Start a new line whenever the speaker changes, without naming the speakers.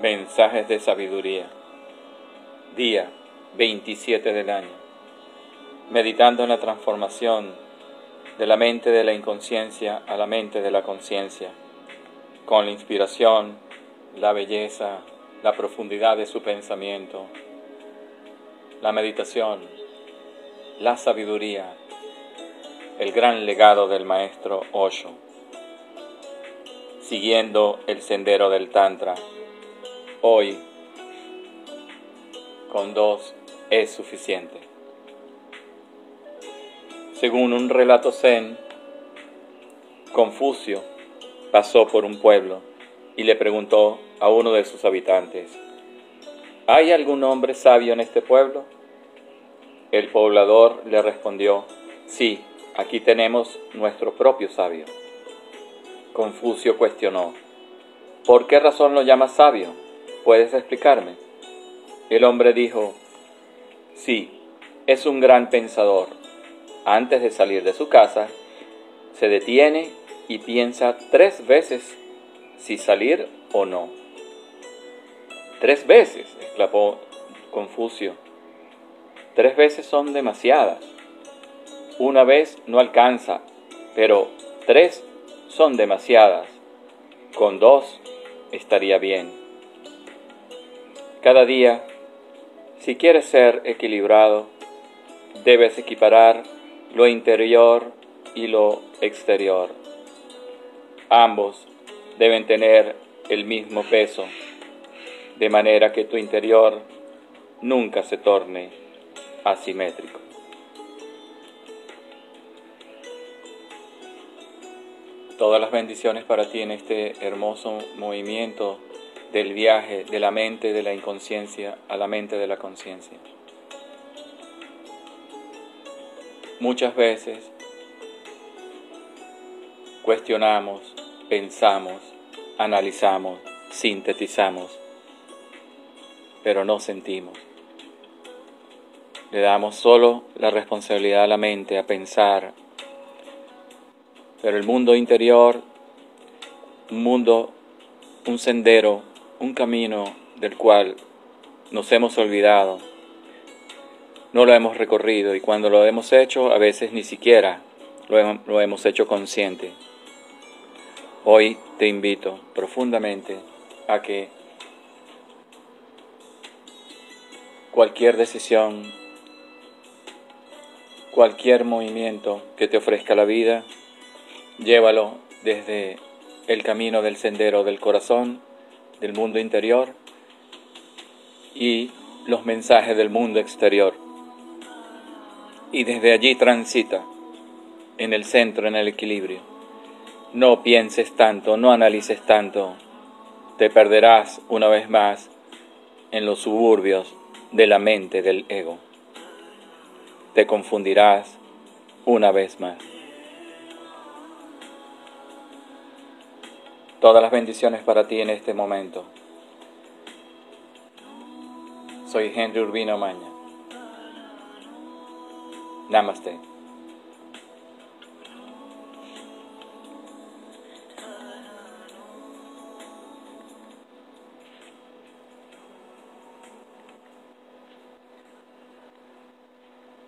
Mensajes de sabiduría. Día 27 del año. Meditando en la transformación de la mente de la inconsciencia a la mente de la conciencia, con la inspiración, la belleza, la profundidad de su pensamiento, la meditación, la sabiduría, el gran legado del maestro Osho, siguiendo el sendero del Tantra Hoy, con dos es suficiente. Según un relato zen, Confucio pasó por un pueblo y le preguntó a uno de sus habitantes, ¿hay algún hombre sabio en este pueblo? El poblador le respondió, sí, aquí tenemos nuestro propio sabio. Confucio cuestionó, ¿por qué razón lo llamas sabio? ¿Puedes explicarme? El hombre dijo, sí, es un gran pensador. Antes de salir de su casa, se detiene y piensa tres veces si salir o no. Tres veces, exclamó Confucio. Tres veces son demasiadas. Una vez no alcanza, pero tres son demasiadas. Con dos estaría bien. Cada día, si quieres ser equilibrado, debes equiparar lo interior y lo exterior. Ambos deben tener el mismo peso, de manera que tu interior nunca se torne asimétrico. Todas las bendiciones para ti en este hermoso movimiento del viaje de la mente de la inconsciencia a la mente de la conciencia. Muchas veces cuestionamos, pensamos, analizamos, sintetizamos, pero no sentimos. Le damos solo la responsabilidad a la mente, a pensar, pero el mundo interior, un mundo, un sendero un camino del cual nos hemos olvidado, no lo hemos recorrido y cuando lo hemos hecho a veces ni siquiera lo, hemos hecho consciente. Hoy te invito profundamente a que cualquier decisión, cualquier movimiento que te ofrezca la vida, llévalo desde el camino del sendero del corazón del mundo interior y los mensajes del mundo exterior. Y desde allí transita en el centro, en el equilibrio. No pienses tanto, no analices tanto, te perderás una vez más en los suburbios de la mente del ego. Te confundirás una vez más. Todas las bendiciones para ti en este momento. Soy Henry Urbino Maña. Namaste.